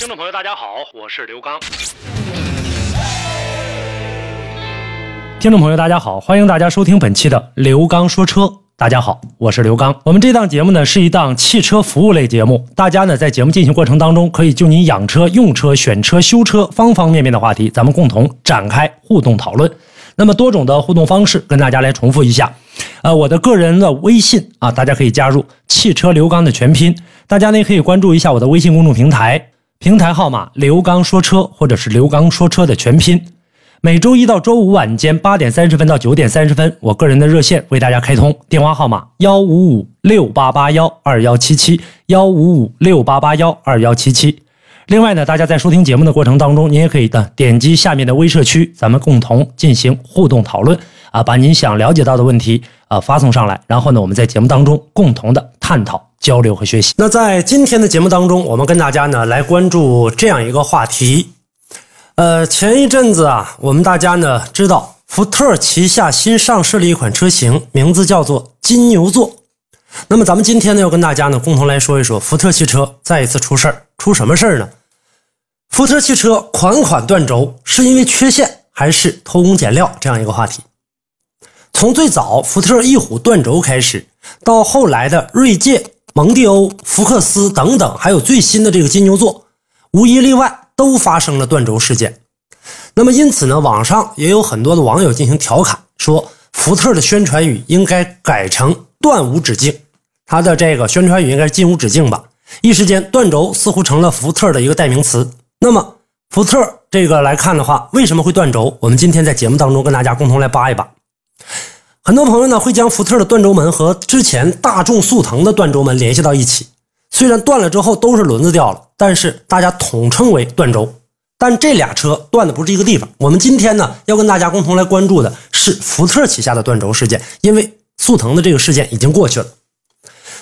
听众朋友，大家好，我是刘刚。听众朋友，大家好，欢迎大家收听本期的刘刚说车。大家好，我是刘刚。我们这档节目呢是一档汽车服务类节目，大家呢在节目进行过程当中，可以就您养车、用车、选车、修车方方面面的话题，咱们共同展开互动讨论。那么多种的互动方式，跟大家来重复一下。呃，我的个人的微信啊，大家可以加入“汽车刘刚”的全拼。大家呢可以关注一下我的微信公众平台。平台号码刘刚说车，或者是刘刚说车的全拼。每周一到周五晚间八点三十分到九点三十分，我个人的热线为大家开通，电话号码幺五五六八八幺二幺七七幺五五六八八幺二幺七七。另外呢，大家在收听节目的过程当中，您也可以的点击下面的微社区，咱们共同进行互动讨论啊，把您想了解到的问题啊发送上来，然后呢，我们在节目当中共同的探讨。交流和学习。那在今天的节目当中，我们跟大家呢来关注这样一个话题。呃，前一阵子啊，我们大家呢知道，福特旗下新上市了一款车型，名字叫做金牛座。那么咱们今天呢要跟大家呢共同来说一说，福特汽车再一次出事儿，出什么事儿呢？福特汽车款款断轴，是因为缺陷还是偷工减料？这样一个话题。从最早福特翼虎断轴开始，到后来的锐界。蒙迪欧、福克斯等等，还有最新的这个金牛座，无一例外都发生了断轴事件。那么因此呢，网上也有很多的网友进行调侃，说福特的宣传语应该改成“断无止境”，它的这个宣传语应该是“进无止境”吧。一时间，断轴似乎成了福特的一个代名词。那么福特这个来看的话，为什么会断轴？我们今天在节目当中跟大家共同来扒一扒。很多朋友呢会将福特的断轴门和之前大众速腾的断轴门联系到一起，虽然断了之后都是轮子掉了，但是大家统称为断轴。但这俩车断的不是一个地方。我们今天呢要跟大家共同来关注的是福特旗下的断轴事件，因为速腾的这个事件已经过去了。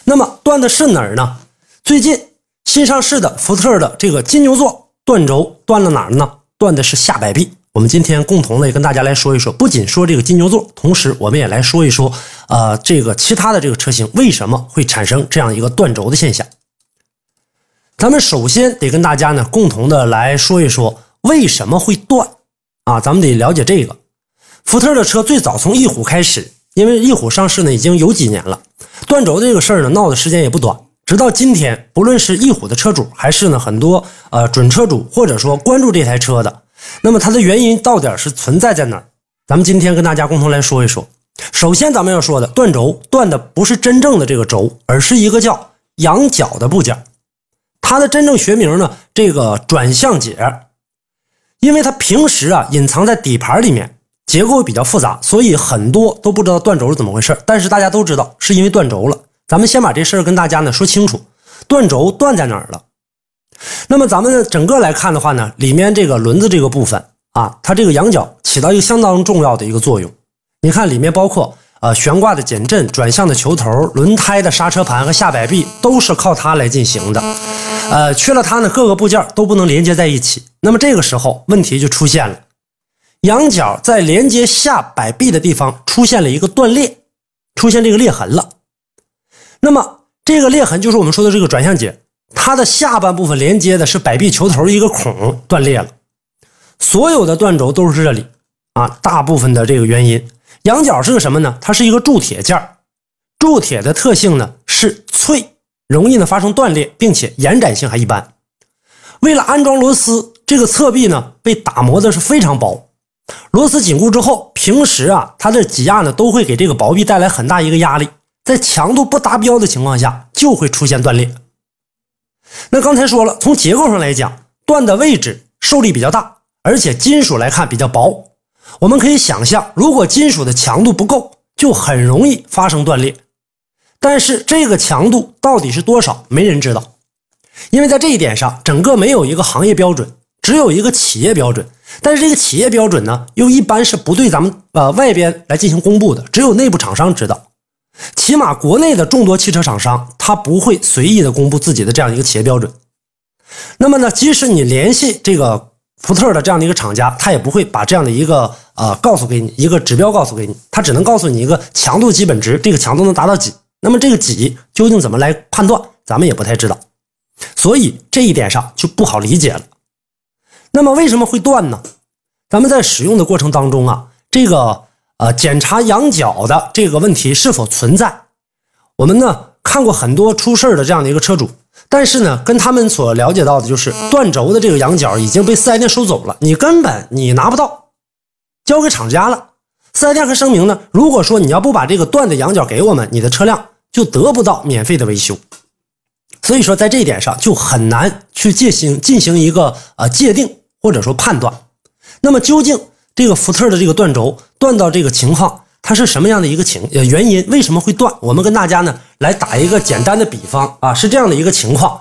那么断的是哪儿呢？最近新上市的福特的这个金牛座断轴断了哪儿呢？断的是下摆臂。我们今天共同的跟大家来说一说，不仅说这个金牛座，同时我们也来说一说，呃，这个其他的这个车型为什么会产生这样一个断轴的现象。咱们首先得跟大家呢共同的来说一说为什么会断啊，咱们得了解这个。福特的车最早从翼虎开始，因为翼虎上市呢已经有几年了，断轴这个事儿呢闹的时间也不短，直到今天，不论是翼虎的车主，还是呢很多呃准车主，或者说关注这台车的。那么它的原因到底是存在在哪儿？咱们今天跟大家共同来说一说。首先，咱们要说的断轴断的不是真正的这个轴，而是一个叫仰角的部件。它的真正学名呢，这个转向节。因为它平时啊隐藏在底盘里面，结构比较复杂，所以很多都不知道断轴是怎么回事。但是大家都知道是因为断轴了。咱们先把这事儿跟大家呢说清楚，断轴断在哪儿了？那么咱们整个来看的话呢，里面这个轮子这个部分啊，它这个仰角起到一个相当重要的一个作用。你看里面包括呃悬挂的减震、转向的球头、轮胎的刹车盘和下摆臂都是靠它来进行的。呃，缺了它呢，各个部件都不能连接在一起。那么这个时候问题就出现了，仰角在连接下摆臂的地方出现了一个断裂，出现这个裂痕了。那么这个裂痕就是我们说的这个转向节。它的下半部分连接的是摆臂球头一个孔断裂了，所有的断轴都是这里啊。大部分的这个原因，仰角是个什么呢？它是一个铸铁件铸铁的特性呢是脆，容易呢发生断裂，并且延展性还一般。为了安装螺丝，这个侧壁呢被打磨的是非常薄，螺丝紧固之后，平时啊它的挤压呢都会给这个薄壁带来很大一个压力，在强度不达标的情况下就会出现断裂。那刚才说了，从结构上来讲，断的位置受力比较大，而且金属来看比较薄。我们可以想象，如果金属的强度不够，就很容易发生断裂。但是这个强度到底是多少，没人知道，因为在这一点上，整个没有一个行业标准，只有一个企业标准，但是这个企业标准呢，又一般是不对咱们呃外边来进行公布的，只有内部厂商知道。起码国内的众多汽车厂商，他不会随意的公布自己的这样一个企业标准。那么呢，即使你联系这个福特的这样的一个厂家，他也不会把这样的一个呃告诉给你一个指标告诉给你，他只能告诉你一个强度基本值，这个强度能达到几。那么这个几究竟怎么来判断，咱们也不太知道。所以这一点上就不好理解了。那么为什么会断呢？咱们在使用的过程当中啊，这个呃检查羊角的这个问题是否存在？我们呢看过很多出事的这样的一个车主，但是呢跟他们所了解到的就是断轴的这个羊角已经被四 S 店收走了，你根本你拿不到，交给厂家了。四 S 店还声明呢，如果说你要不把这个断的羊角给我们，你的车辆就得不到免费的维修。所以说，在这一点上就很难去进行进行一个呃界定或者说判断。那么，究竟这个福特的这个断轴断到这个情况，它是什么样的一个情呃原因？为什么会断？我们跟大家呢来打一个简单的比方啊，是这样的一个情况。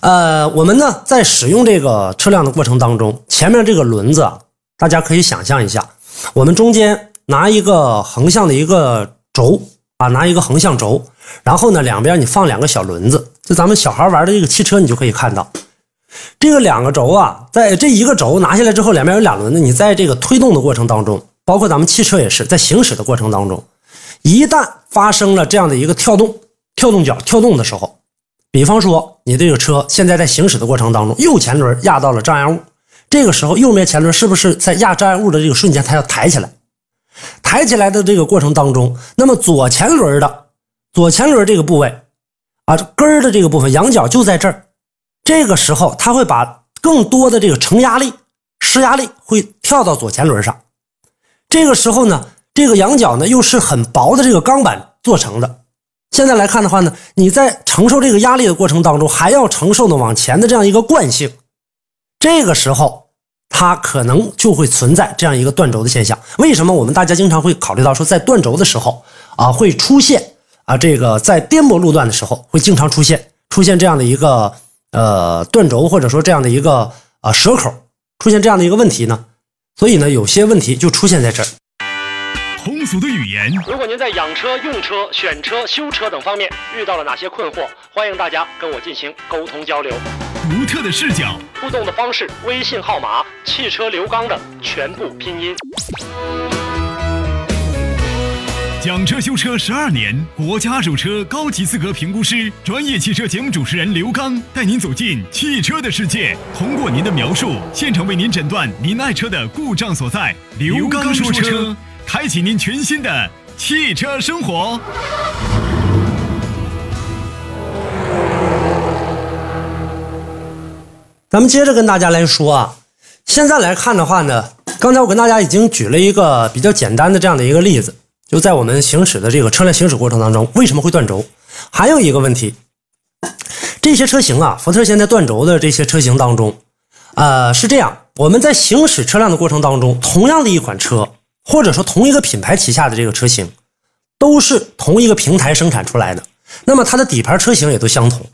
呃，我们呢在使用这个车辆的过程当中，前面这个轮子，大家可以想象一下，我们中间拿一个横向的一个轴啊，拿一个横向轴，然后呢两边你放两个小轮子。就咱们小孩玩的这个汽车，你就可以看到，这个两个轴啊，在这一个轴拿下来之后，两边有两轮子。你在这个推动的过程当中，包括咱们汽车也是在行驶的过程当中，一旦发生了这样的一个跳动、跳动角跳动的时候，比方说你这个车现在在行驶的过程当中，右前轮压到了障碍物，这个时候右面前轮是不是在压障碍物的这个瞬间，它要抬起来？抬起来的这个过程当中，那么左前轮的左前轮这个部位。啊，根儿的这个部分，羊角就在这儿。这个时候，它会把更多的这个承压力、施压力会跳到左前轮上。这个时候呢，这个羊角呢又是很薄的这个钢板做成的。现在来看的话呢，你在承受这个压力的过程当中，还要承受的往前的这样一个惯性。这个时候，它可能就会存在这样一个断轴的现象。为什么我们大家经常会考虑到说，在断轴的时候啊，会出现？啊，这个在颠簸路段的时候会经常出现出现这样的一个呃断轴，或者说这样的一个啊蛇口，出现这样的一个问题呢？所以呢，有些问题就出现在这儿。通俗的语言，如果您在养车、用车、选车、修车等方面遇到了哪些困惑，欢迎大家跟我进行沟通交流。独特的视角，互动的方式：微信号码“汽车刘刚”的全部拼音。讲车修车十二年，国家二手车高级资格评估师，专业汽车节目主持人刘刚带您走进汽车的世界，通过您的描述，现场为您诊断您爱车的故障所在。刘刚说车，开启您全新的汽车生活。咱们接着跟大家来说啊，现在来看的话呢，刚才我跟大家已经举了一个比较简单的这样的一个例子。就在我们行驶的这个车辆行驶过程当中，为什么会断轴？还有一个问题，这些车型啊，福特现在断轴的这些车型当中，呃，是这样，我们在行驶车辆的过程当中，同样的一款车，或者说同一个品牌旗下的这个车型，都是同一个平台生产出来的，那么它的底盘车型也都相同。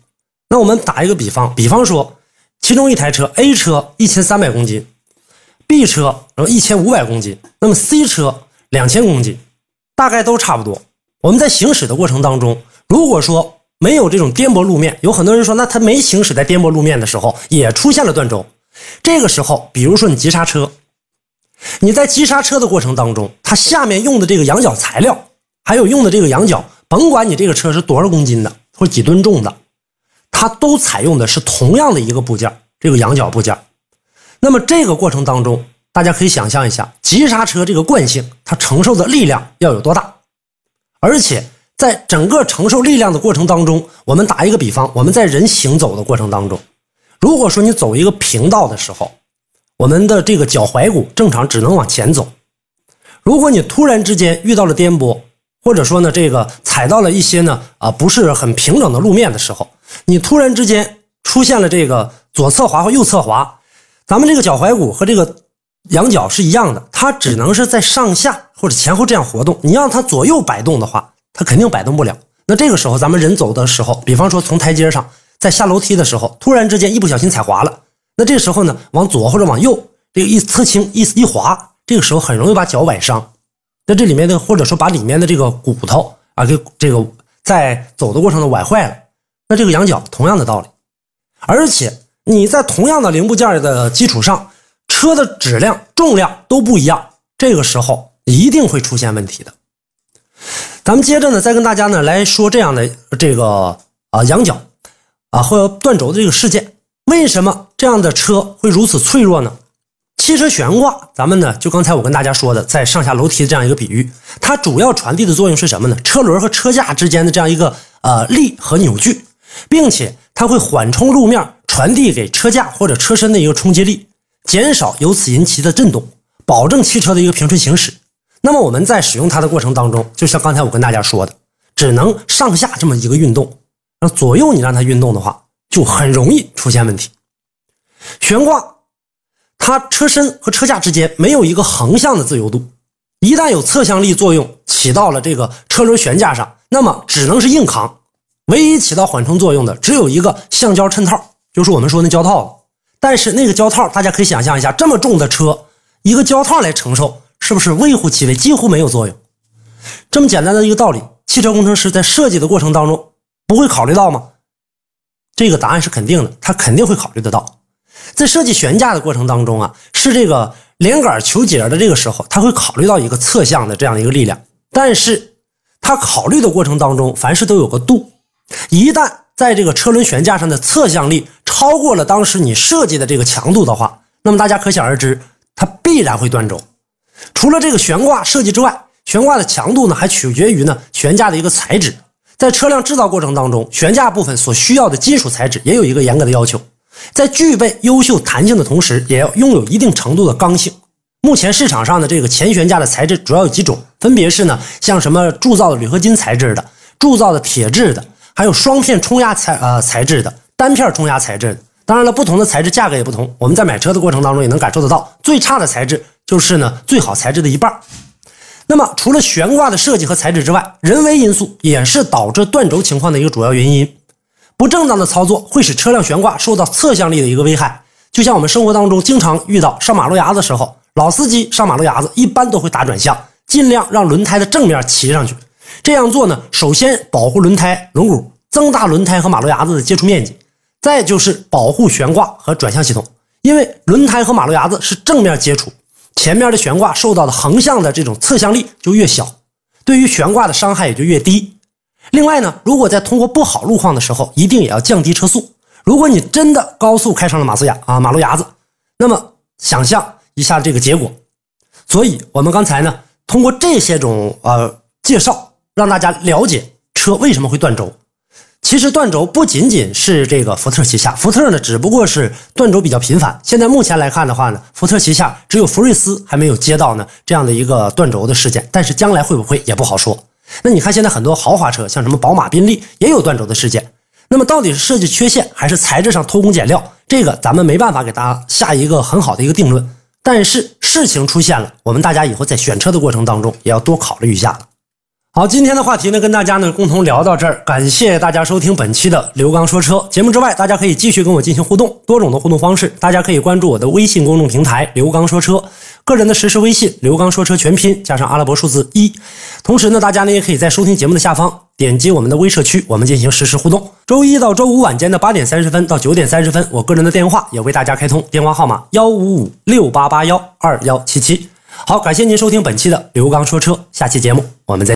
那我们打一个比方，比方说，其中一台车 A 车一千三百公斤，B 车然后一千五百公斤，那么 C 车两千公斤。大概都差不多。我们在行驶的过程当中，如果说没有这种颠簸路面，有很多人说，那他没行驶在颠簸路面的时候，也出现了断轴。这个时候，比如说你急刹车，你在急刹车的过程当中，它下面用的这个羊角材料，还有用的这个羊角，甭管你这个车是多少公斤的或几吨重的，它都采用的是同样的一个部件，这个羊角部件。那么这个过程当中，大家可以想象一下，急刹车这个惯性，它承受的力量要有多大？而且在整个承受力量的过程当中，我们打一个比方，我们在人行走的过程当中，如果说你走一个平道的时候，我们的这个脚踝骨正常只能往前走。如果你突然之间遇到了颠簸，或者说呢这个踩到了一些呢啊不是很平整的路面的时候，你突然之间出现了这个左侧滑或右侧滑，咱们这个脚踝骨和这个。羊角是一样的，它只能是在上下或者前后这样活动。你让它左右摆动的话，它肯定摆动不了。那这个时候，咱们人走的时候，比方说从台阶上在下楼梯的时候，突然之间一不小心踩滑了，那这个时候呢，往左或者往右，这个一侧倾一一滑，这个时候很容易把脚崴伤。那这里面的或者说把里面的这个骨头啊，给这个在走的过程中崴坏了。那这个羊角同样的道理，而且你在同样的零部件的基础上，车的质量、重量都不一样，这个时候一定会出现问题的。咱们接着呢，再跟大家呢来说这样的这个啊羊角啊或者断轴的这个事件，为什么这样的车会如此脆弱呢？汽车悬挂，咱们呢就刚才我跟大家说的，在上下楼梯的这样一个比喻，它主要传递的作用是什么呢？车轮和车架之间的这样一个呃力和扭矩，并且它会缓冲路面，传递给车架或者车身的一个冲击力，减少由此引起的震动，保证汽车的一个平顺行驶。那么我们在使用它的过程当中，就像刚才我跟大家说的，只能上下这么一个运动，让左右你让它运动的话，就很容易出现问题。悬挂，它车身和车架之间没有一个横向的自由度，一旦有侧向力作用起到了这个车轮悬架上，那么只能是硬扛。唯一起到缓冲作用的只有一个橡胶衬套，就是我们说那胶套。但是那个胶套，大家可以想象一下，这么重的车，一个胶套来承受。是不是微乎其微，几乎没有作用？这么简单的一个道理，汽车工程师在设计的过程当中不会考虑到吗？这个答案是肯定的，他肯定会考虑得到。在设计悬架的过程当中啊，是这个连杆求节的这个时候，他会考虑到一个侧向的这样一个力量。但是，他考虑的过程当中，凡事都有个度。一旦在这个车轮悬架上的侧向力超过了当时你设计的这个强度的话，那么大家可想而知，它必然会断轴。除了这个悬挂设计之外，悬挂的强度呢还取决于呢悬架的一个材质。在车辆制造过程当中，悬架部分所需要的金属材质也有一个严格的要求，在具备优秀弹性的同时，也要拥有一定程度的刚性。目前市场上的这个前悬架的材质主要有几种，分别是呢像什么铸造的铝合金材质的、铸造的铁质的，还有双片冲压材呃材质的、单片冲压材质。当然了，不同的材质价格也不同。我们在买车的过程当中也能感受得到，最差的材质。就是呢，最好材质的一半。那么，除了悬挂的设计和材质之外，人为因素也是导致断轴情况的一个主要原因。不正当的操作会使车辆悬挂受到侧向力的一个危害。就像我们生活当中经常遇到上马路牙子的时候，老司机上马路牙子一般都会打转向，尽量让轮胎的正面骑上去。这样做呢，首先保护轮胎轮毂，增大轮胎和马路牙子的接触面积；再就是保护悬挂和转向系统，因为轮胎和马路牙子是正面接触。前面的悬挂受到的横向的这种侧向力就越小，对于悬挂的伤害也就越低。另外呢，如果在通过不好路况的时候，一定也要降低车速。如果你真的高速开上了马自牙啊马路牙子，那么想象一下这个结果。所以，我们刚才呢，通过这些种呃介绍，让大家了解车为什么会断轴。其实断轴不仅仅是这个福特旗下，福特呢只不过是断轴比较频繁。现在目前来看的话呢，福特旗下只有福睿斯还没有接到呢这样的一个断轴的事件，但是将来会不会也不好说。那你看现在很多豪华车，像什么宝马、宾利也有断轴的事件。那么到底是设计缺陷还是材质上偷工减料？这个咱们没办法给大家下一个很好的一个定论。但是事情出现了，我们大家以后在选车的过程当中也要多考虑一下了。好，今天的话题呢，跟大家呢共同聊到这儿，感谢大家收听本期的刘刚说车节目。之外，大家可以继续跟我进行互动，多种的互动方式，大家可以关注我的微信公众平台刘刚说车，个人的实时微信刘刚说车全拼加上阿拉伯数字一。同时呢，大家呢也可以在收听节目的下方点击我们的微社区，我们进行实时互动。周一到周五晚间的八点三十分到九点三十分，我个人的电话也为大家开通，电话号码幺五五六八八幺二幺七七。好，感谢您收听本期的刘刚说车，下期节目我们再。